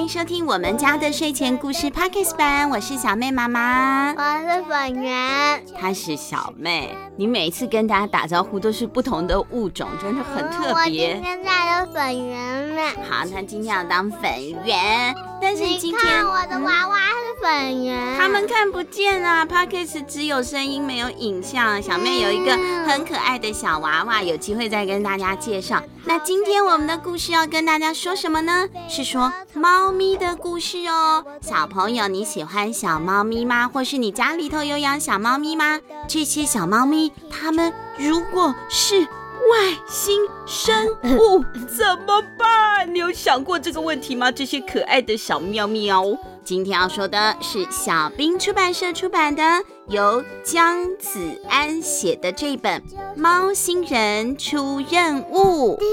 迎收听我们家的睡前故事 Podcast 版，我是小妹妈妈，我是粉圆，她是小妹。你每次跟大家打招呼都是不同的物种，真的很特别。我今天在当粉圆了。好，她今天要当粉圆，但是今天我的娃娃是粉圆，他们看不见啊，Podcast 只有声音没有影像。小妹有一个很可爱的小娃娃，有机会再跟大家介绍。那今天我们的故事要跟大家说什么呢？是说猫咪的故事哦。小朋友，你喜欢小猫咪吗？或是你家里头有养小猫咪吗？这些小猫咪，它们如果是外星生物怎么办？你有想过这个问题吗？这些可爱的小喵喵。今天要说的是小兵出版社出版的，由姜子安写的这本《猫星人出任务》。叮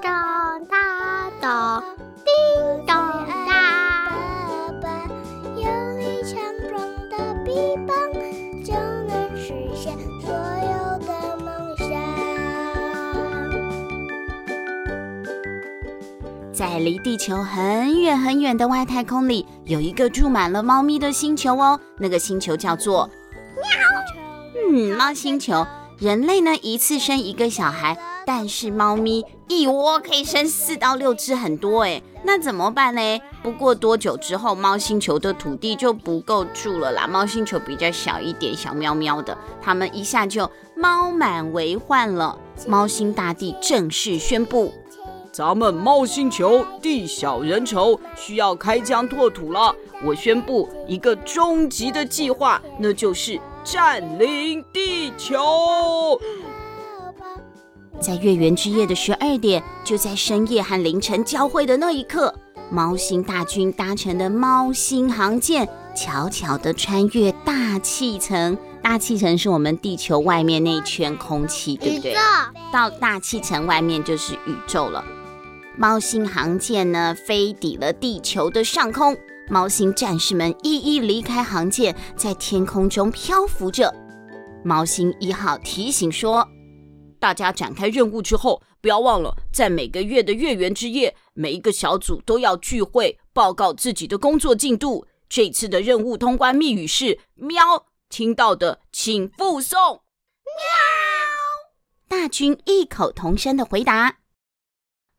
咚大咚，叮咚大。在离地球很远很远的外太空里，有一个住满了猫咪的星球哦。那个星球叫做喵，嗯，猫星球。人类呢，一次生一个小孩，但是猫咪一窝可以生四到六只，很多诶。那怎么办呢？不过多久之后，猫星球的土地就不够住了啦。猫星球比较小一点，小喵喵的，它们一下就猫满为患了。猫星大帝正式宣布。咱们猫星球地小人稠，需要开疆拓土了。我宣布一个终极的计划，那就是占领地球。在月圆之夜的十二点，就在深夜和凌晨交汇的那一刻，猫星大军搭乘的猫星航舰，悄悄地穿越大气层。大气层是我们地球外面那一圈空气，对不对？到大气层外面就是宇宙了。猫星航舰呢，飞抵了地球的上空。猫星战士们一一离开航舰，在天空中漂浮着。猫星一号提醒说：“大家展开任务之后，不要忘了，在每个月的月圆之夜，每一个小组都要聚会，报告自己的工作进度。这次的任务通关密语是‘喵’，听到的请复诵。”喵！大军异口同声的回答。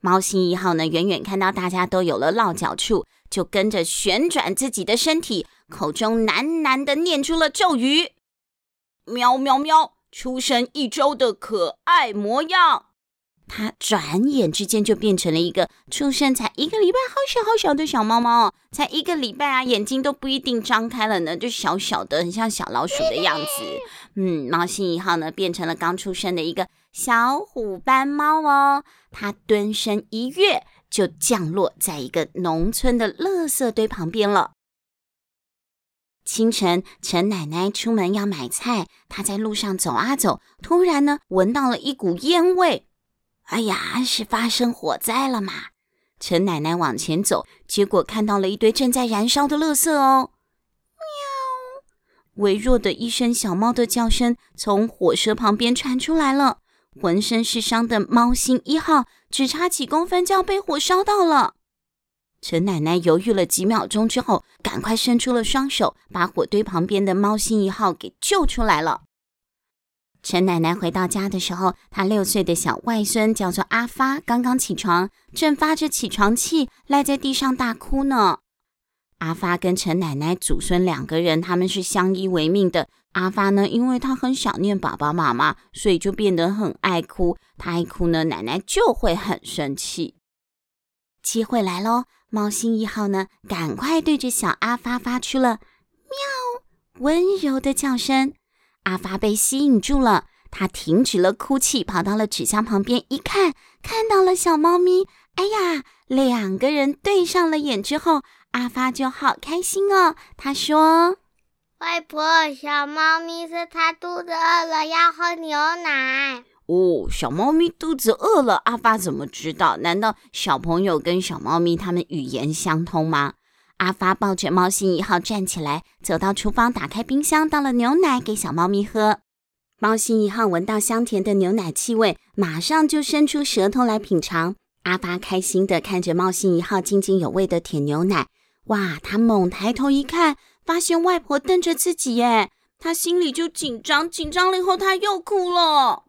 猫星一号呢，远远看到大家都有了落脚处，就跟着旋转自己的身体，口中喃喃的念出了咒语：“喵喵喵，出生一周的可爱模样。”它转眼之间就变成了一个出生才一个礼拜、好小好小的小猫猫哦，才一个礼拜啊，眼睛都不一定张开了呢，就小小的，很像小老鼠的样子。嗯，猫星一号呢，变成了刚出生的一个小虎斑猫哦。它蹲身一跃，就降落在一个农村的垃圾堆旁边了。清晨，陈奶奶出门要买菜，她在路上走啊走，突然呢，闻到了一股烟味。哎呀，是发生火灾了嘛？陈奶奶往前走，结果看到了一堆正在燃烧的垃圾哦。喵！微弱的一声小猫的叫声从火舌旁边传出来了。浑身是伤的猫星一号，只差几公分就要被火烧到了。陈奶奶犹豫了几秒钟之后，赶快伸出了双手，把火堆旁边的猫星一号给救出来了。陈奶奶回到家的时候，她六岁的小外孙叫做阿发，刚刚起床，正发着起床气，赖在地上大哭呢。阿发跟陈奶奶祖孙两个人，他们是相依为命的。阿发呢，因为他很想念爸爸妈妈，所以就变得很爱哭。他一哭呢，奶奶就会很生气。机会来喽！猫星一号呢，赶快对着小阿发发出了“喵”温柔的叫声。阿发被吸引住了，他停止了哭泣，跑到了纸箱旁边一看，看到了小猫咪。哎呀，两个人对上了眼之后，阿发就好开心哦。他说。外婆，小猫咪说它肚子饿了，要喝牛奶。哦，小猫咪肚子饿了，阿发怎么知道？难道小朋友跟小猫咪他们语言相通吗？阿发抱着猫星一号站起来，走到厨房，打开冰箱，倒了牛奶给小猫咪喝。猫星一号闻到香甜的牛奶气味，马上就伸出舌头来品尝。阿发开心地看着猫星一号津津有味的舔牛奶。哇！他猛抬头一看，发现外婆瞪着自己耶，他心里就紧张，紧张了以后他又哭了。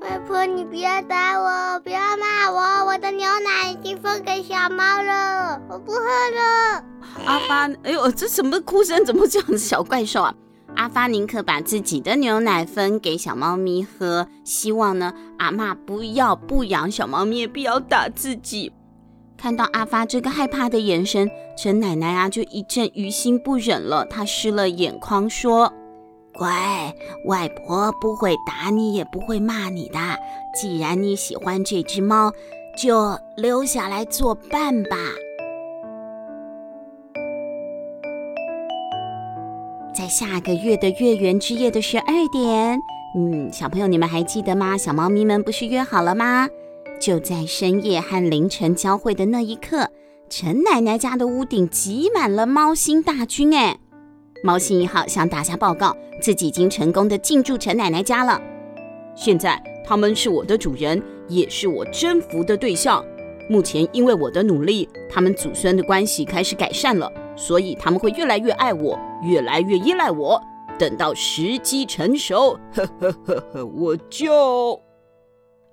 外婆，你不要打我，不要骂我，我的牛奶已经分给小猫了，我不喝了。阿发，哎呦，这什么哭声？怎么这样子？小怪兽啊！阿发宁可把自己的牛奶分给小猫咪喝，希望呢，阿妈不要不养小猫咪，也不要打自己。看到阿发这个害怕的眼神，陈奶奶啊就一阵于心不忍了，她湿了眼眶说。乖，外婆不会打你，也不会骂你的。既然你喜欢这只猫，就留下来作伴吧。在下个月的月圆之夜的十二点，嗯，小朋友你们还记得吗？小猫咪们不是约好了吗？就在深夜和凌晨交汇的那一刻，陈奶奶家的屋顶挤满了猫星大军，哎。猫星一号向大家报告，自己已经成功的进驻陈奶奶家了。现在他们是我的主人，也是我征服的对象。目前因为我的努力，他们祖孙的关系开始改善了，所以他们会越来越爱我，越来越依赖我。等到时机成熟，呵呵呵呵，我就……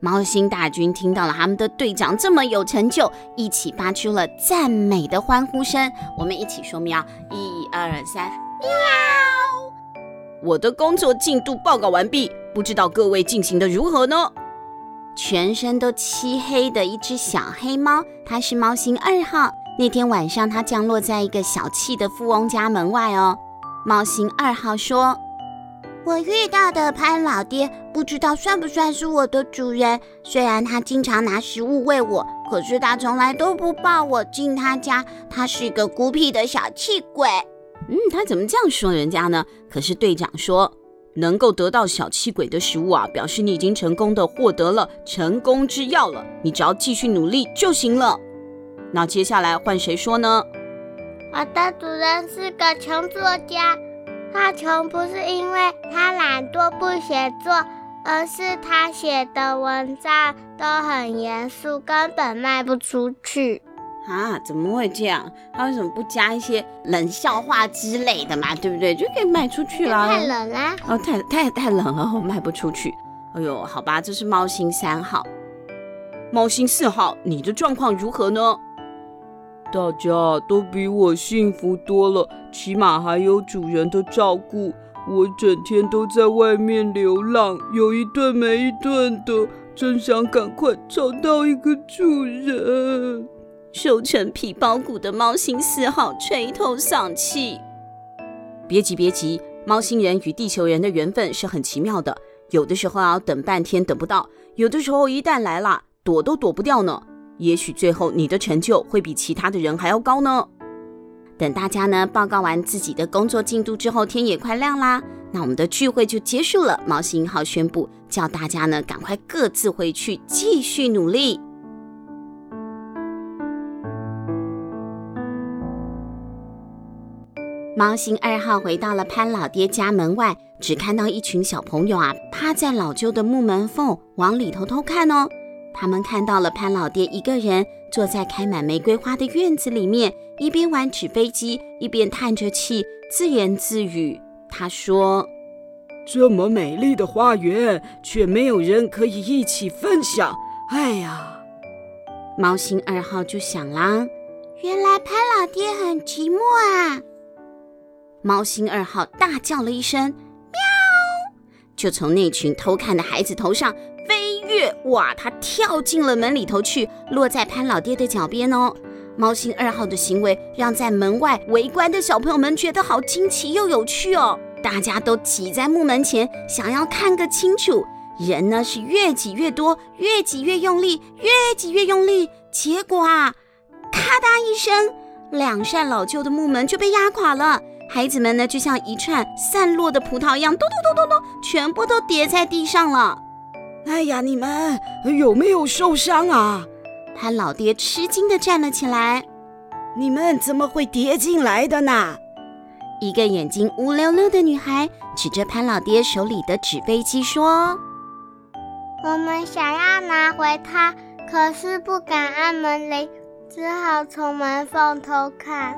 猫星大军听到了他们的队长这么有成就，一起发出了赞美的欢呼声。我们一起说喵，一二三。喵！我的工作进度报告完毕，不知道各位进行的如何呢？全身都漆黑的一只小黑猫，它是猫星二号。那天晚上，它降落在一个小气的富翁家门外哦。猫星二号说：“我遇到的潘老爹，不知道算不算是我的主人。虽然他经常拿食物喂我，可是他从来都不抱我进他家。他是个孤僻的小气鬼。”嗯，他怎么这样说人家呢？可是队长说，能够得到小气鬼的食物啊，表示你已经成功的获得了成功之药了。你只要继续努力就行了。那接下来换谁说呢？我的主人是个穷作家，他穷不是因为他懒惰不写作，而是他写的文章都很严肃，根本卖不出去。啊，怎么会这样？他为什么不加一些冷笑话之类的嘛？对不对？就可以卖出去了。太冷了哦，太太太冷了，我卖不出去。哎呦，好吧，这是猫星三号。猫星四号，你的状况如何呢？大家都比我幸福多了，起码还有主人的照顾。我整天都在外面流浪，有一顿没一顿的，真想赶快找到一个主人。瘦成皮包骨的猫星四号垂头丧气。别急，别急，猫星人与地球人的缘分是很奇妙的。有的时候要等半天等不到，有的时候一旦来了，躲都躲不掉呢。也许最后你的成就会比其他的人还要高呢。等大家呢报告完自己的工作进度之后，天也快亮啦，那我们的聚会就结束了。猫星一号宣布，叫大家呢赶快各自回去继续努力。猫星二号回到了潘老爹家门外，只看到一群小朋友啊，趴在老旧的木门缝往里头偷看哦。他们看到了潘老爹一个人坐在开满玫瑰花的院子里面，一边玩纸飞机，一边叹着气，自言自语。他说：“这么美丽的花园，却没有人可以一起分享。哎呀！”猫星二号就想啦：“原来潘老爹很寂寞啊。”猫星二号大叫了一声“喵”，就从那群偷看的孩子头上哇，它跳进了门里头去，落在潘老爹的脚边哦。猫星二号的行为让在门外围观的小朋友们觉得好惊奇又有趣哦。大家都挤在木门前，想要看个清楚。人呢是越挤越多，越挤越用力，越挤越用力。结果啊，咔嗒一声，两扇老旧的木门就被压垮了。孩子们呢，就像一串散落的葡萄一样，咚咚咚咚咚，全部都跌在地上了。哎呀，你们有没有受伤啊？潘老爹吃惊地站了起来。你们怎么会跌进来的呢？一个眼睛乌溜溜的女孩指着潘老爹手里的纸飞机说：“我们想要拿回它，可是不敢按门铃，只好从门缝偷看。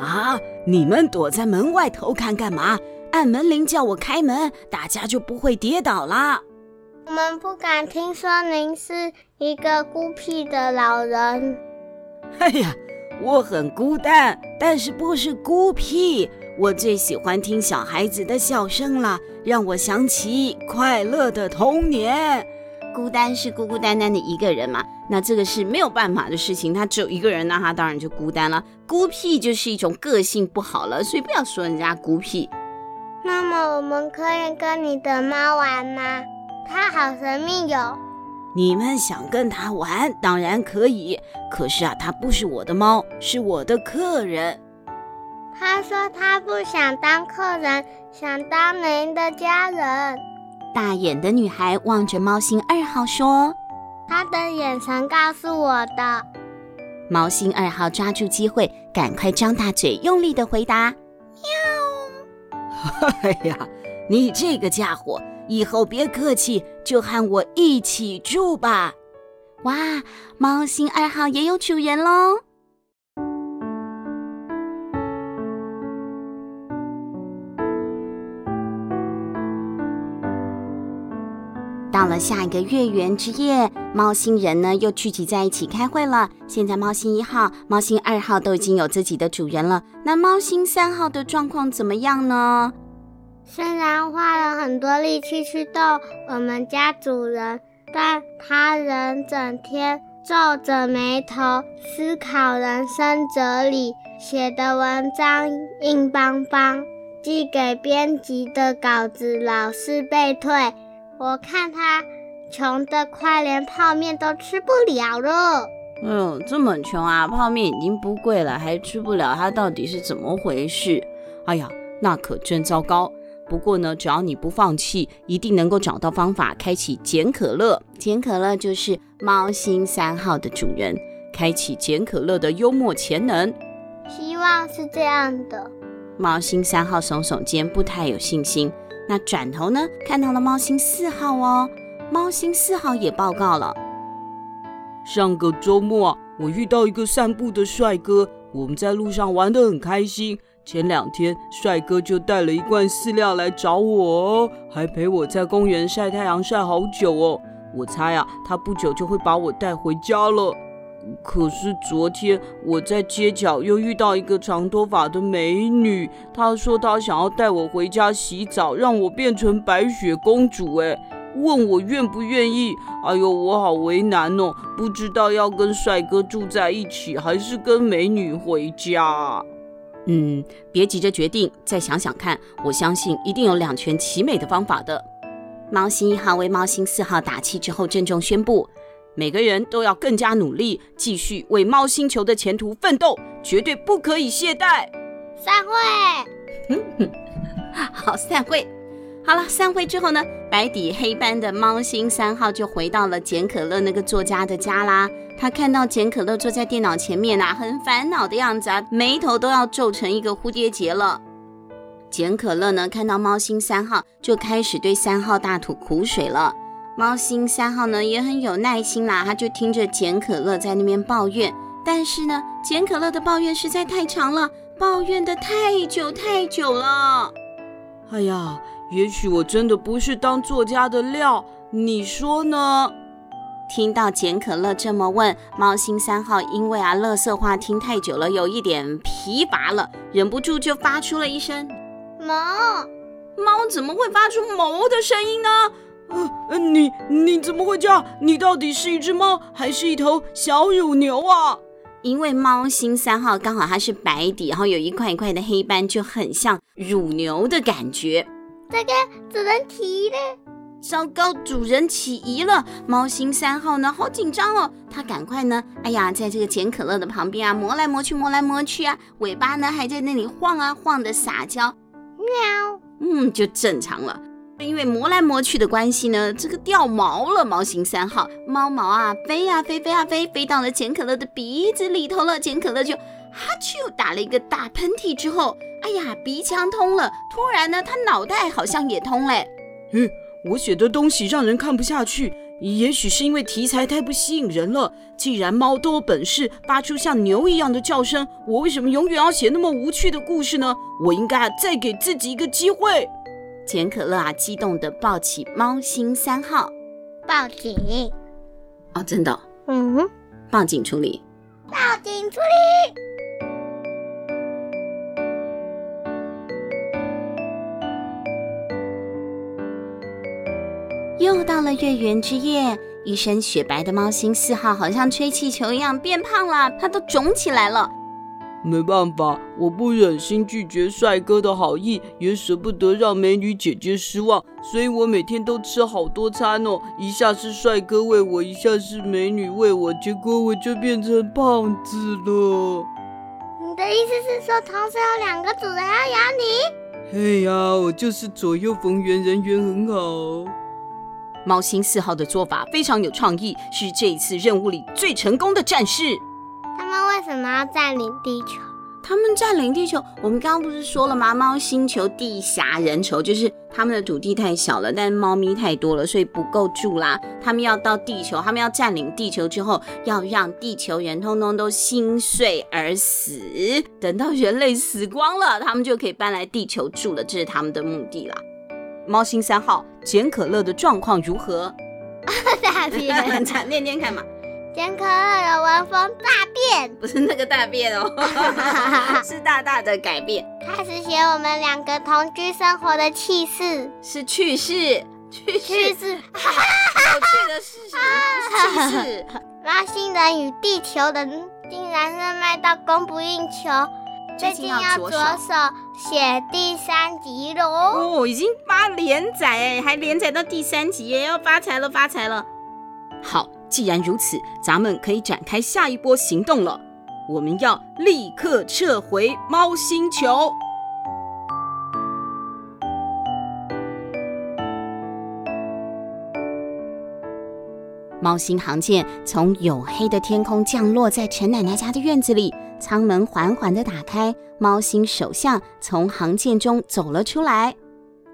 啊！你们躲在门外偷看干嘛？按门铃叫我开门，大家就不会跌倒啦。我们不敢听说您是一个孤僻的老人。哎呀，我很孤单，但是不是孤僻。我最喜欢听小孩子的笑声了，让我想起快乐的童年。孤单是孤孤单单的一个人嘛，那这个是没有办法的事情。他只有一个人，那他当然就孤单了。孤僻就是一种个性不好了，所以不要说人家孤僻。那么我们可以跟你的猫玩吗？它好神秘哟。你们想跟他玩，当然可以。可是啊，他不是我的猫，是我的客人。他说他不想当客人，想当您的家人。大眼的女孩望着猫星二号说：“她的眼神告诉我的。”猫星二号抓住机会，赶快张大嘴，用力的回答：“喵！” 哎呀，你这个家伙，以后别客气，就和我一起住吧。哇，猫星二号也有主人喽！到了下一个月圆之夜，猫星人呢又聚集在一起开会了。现在猫星一号、猫星二号都已经有自己的主人了，那猫星三号的状况怎么样呢？虽然花了很多力气去逗我们家主人，但他仍整天皱着眉头思考人生哲理，写的文章硬邦邦，寄给编辑的稿子老是被退。我看他穷得快连泡面都吃不了了。哎呦，这么穷啊！泡面已经不贵了，还吃不了，他到底是怎么回事？哎呀，那可真糟糕。不过呢，只要你不放弃，一定能够找到方法开启简可乐。简可乐就是猫星三号的主人，开启简可乐的幽默潜能。希望是这样的。猫星三号耸耸肩，不太有信心。那转头呢，看到了猫星四号哦，猫星四号也报告了。上个周末啊，我遇到一个散步的帅哥，我们在路上玩得很开心。前两天，帅哥就带了一罐饲料来找我哦，还陪我在公园晒太阳晒好久哦。我猜啊，他不久就会把我带回家了。可是昨天我在街角又遇到一个长头发的美女，她说她想要带我回家洗澡，让我变成白雪公主，哎，问我愿不愿意。哎呦，我好为难哦，不知道要跟帅哥住在一起，还是跟美女回家。嗯，别急着决定，再想想看，我相信一定有两全其美的方法的。猫星一号为猫星四号打气之后，郑重宣布。每个人都要更加努力，继续为猫星球的前途奋斗，绝对不可以懈怠。散会。好，散会。好了，散会之后呢，白底黑斑的猫星三号就回到了简可乐那个作家的家啦。他看到简可乐坐在电脑前面啊，很烦恼的样子啊，眉头都要皱成一个蝴蝶结了。简可乐呢，看到猫星三号，就开始对三号大吐苦水了。猫星三号呢也很有耐心啦，他就听着简可乐在那边抱怨，但是呢，简可乐的抱怨实在太长了，抱怨得太久太久了。哎呀，也许我真的不是当作家的料，你说呢？听到简可乐这么问，猫星三号因为啊，乐色话听太久了，有一点疲乏了，忍不住就发出了一声“哞”。猫怎么会发出“哞”的声音呢？呃，你你怎么会这样？你到底是一只猫还是一头小乳牛啊？因为猫星三号刚好它是白底，然后有一块一块的黑斑，就很像乳牛的感觉。这个主人起疑了，糟糕，主人起疑了。猫星三号呢，好紧张哦，它赶快呢，哎呀，在这个捡可乐的旁边啊，磨来磨去，磨来磨去啊，尾巴呢还在那里晃啊晃的撒娇，喵，嗯，就正常了。因为磨来磨去的关系呢，这个掉毛了。猫星三号猫毛啊，飞呀、啊、飞，飞呀、啊、飞，飞到了简可乐的鼻子里头了。简可乐就哈啾打了一个大喷嚏之后，哎呀，鼻腔通了。突然呢，他脑袋好像也通嘞。嗯，我写的东西让人看不下去，也许是因为题材太不吸引人了。既然猫都有本事发出像牛一样的叫声，我为什么永远要写那么无趣的故事呢？我应该再给自己一个机会。简可乐啊，激动地抱起猫星三号，报警！哦，真的？嗯，报警处理，报警处理。又到了月圆之夜，一身雪白的猫星四号好像吹气球一样变胖了，它都肿起来了。没办法，我不忍心拒绝帅哥的好意，也舍不得让美女姐姐失望，所以我每天都吃好多餐哦。一下是帅哥喂我，一下是美女喂我，结果我就变成胖子了。你的意思是说，同时有两个主人要养你？嘿呀，我就是左右逢源，人缘很好。猫星四号的做法非常有创意，是这一次任务里最成功的战士。他们为什么要占领地球？他们占领地球，我们刚刚不是说了吗？猫星球地狭人稠，就是他们的土地太小了，但是猫咪太多了，所以不够住啦。他们要到地球，他们要占领地球之后，要让地球人通通都心碎而死。等到人类死光了，他们就可以搬来地球住了，这是他们的目的啦。猫星三号简可乐的状况如何？大便，念念看嘛。简可乐有闻风大便，不是那个大便哦，是大大的改变。开始写我们两个同居生活的趣事，是趣事，趣趣事，有趣的事实，趣事。猫星人与地球人竟然是卖到供不应求。最近要着手写第三集喽！哦，已经发连载哎，还连载到第三集耶，要发财了，发财了！好，既然如此，咱们可以展开下一波行动了。我们要立刻撤回猫星球。猫星航舰从黝黑的天空降落在陈奶奶家的院子里。舱门缓缓地打开，猫星首相从航舰中走了出来。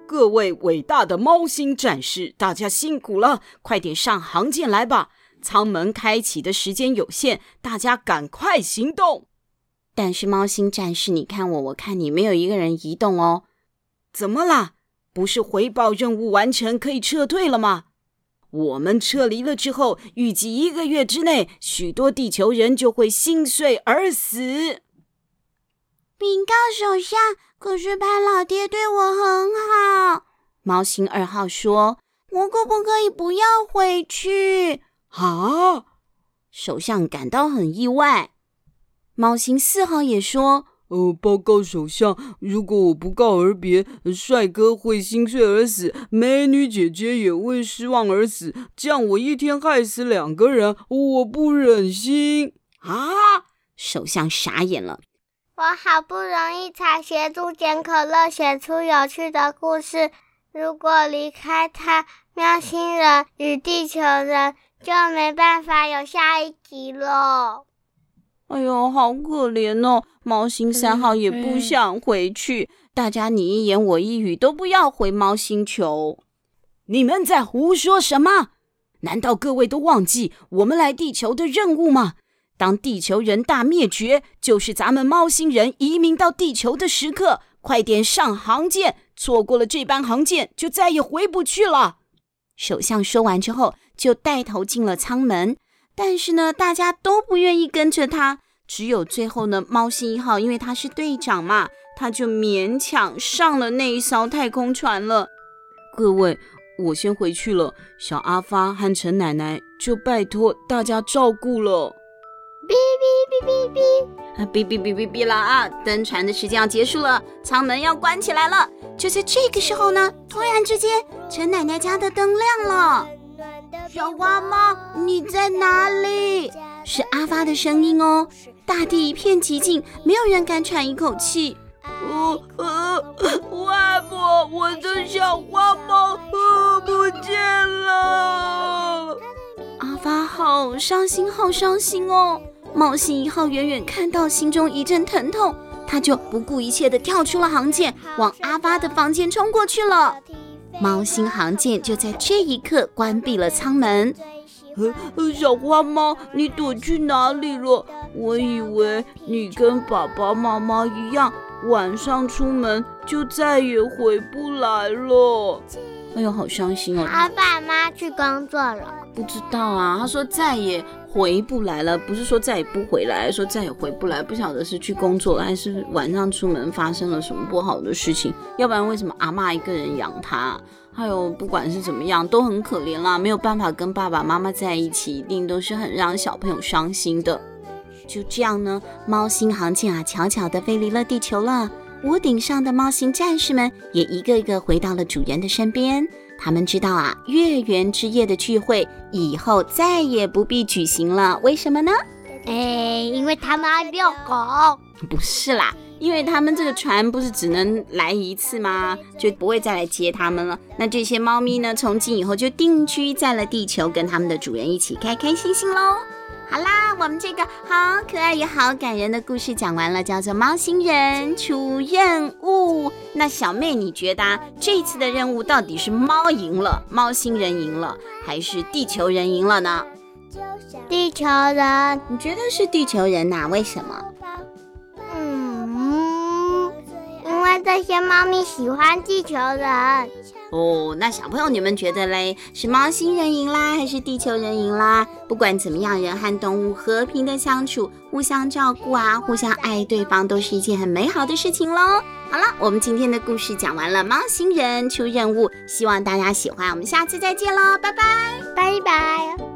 各位伟大的猫星战士，大家辛苦了，快点上航舰来吧！舱门开启的时间有限，大家赶快行动。但是猫星战士，你看我，我看你，没有一个人移动哦。怎么啦？不是回报任务完成可以撤退了吗？我们撤离了之后，预计一个月之内，许多地球人就会心碎而死。禀告首相，可是潘老爹对我很好。猫星二号说：“我可不可以不要回去？”啊！首相感到很意外。猫星四号也说。呃，报告首相，如果我不告而别，帅哥会心碎而死，美女姐姐也会失望而死，这样我一天害死两个人，我不忍心啊！首相傻眼了。我好不容易才协助简可乐写出有趣的故事，如果离开他，喵星人与地球人就没办法有下一集了。哎呦，好可怜哦！猫星三号也不想回去，大家你一言我一语，都不要回猫星球。你们在胡说什么？难道各位都忘记我们来地球的任务吗？当地球人大灭绝，就是咱们猫星人移民到地球的时刻。快点上航舰，错过了这班航舰，就再也回不去了。首相说完之后，就带头进了舱门。但是呢，大家都不愿意跟着他，只有最后呢，猫星一号，因为他是队长嘛，他就勉强上了那一艘太空船了。各位，我先回去了，小阿发和陈奶奶就拜托大家照顾了。哔哔哔哔哔，啊，哔哔哔哔哔了啊！登船的时间要结束了，舱门要关起来了。就在这个时候呢，突然之间，陈奶奶家的灯亮了。小花猫，你在哪里？是阿发的声音哦。大地一片寂静，没有人敢喘一口气。呃呃，外婆，我的小花猫呃不见了。阿发好伤心，好伤心哦。冒险一号远远看到，心中一阵疼痛，他就不顾一切的跳出了航舰，往阿发的房间冲过去了。猫星航舰就在这一刻关闭了舱门。呃，小花猫，你躲去哪里了？我以为你跟爸爸妈妈一样，晚上出门就再也回不来了。哎呦，好伤心哦！他爸妈去工作了，不知道啊。他说再也回不来了，不是说再也不回来，说再也回不来，不晓得是去工作了，还是晚上出门发生了什么不好的事情。要不然为什么阿嬷一个人养他？还有不管是怎么样，都很可怜啦，没有办法跟爸爸妈妈在一起，一定都是很让小朋友伤心的。就这样呢，猫星航舰啊，悄悄地飞离了地球了。屋顶上的猫星战士们也一个一个回到了主人的身边。他们知道啊，月圆之夜的聚会以后再也不必举行了。为什么呢？哎，因为他们爱遛狗。不是啦，因为他们这个船不是只能来一次吗？就不会再来接他们了。那这些猫咪呢，从今以后就定居在了地球，跟他们的主人一起开开心心喽。好啦，我们这个好可爱也好感人的故事讲完了，叫做《猫星人出任务》。那小妹，你觉得啊，这次的任务到底是猫赢了，猫星人赢了，还是地球人赢了呢？地球人，你觉得是地球人呐？为什么？这些猫咪喜欢地球人。哦，那小朋友你们觉得嘞？是猫星人赢啦，还是地球人赢啦？不管怎么样，人和动物和平的相处，互相照顾啊，互相爱对方，都是一件很美好的事情喽。好了，我们今天的故事讲完了，猫星人出任务，希望大家喜欢，我们下次再见喽，拜拜，拜拜。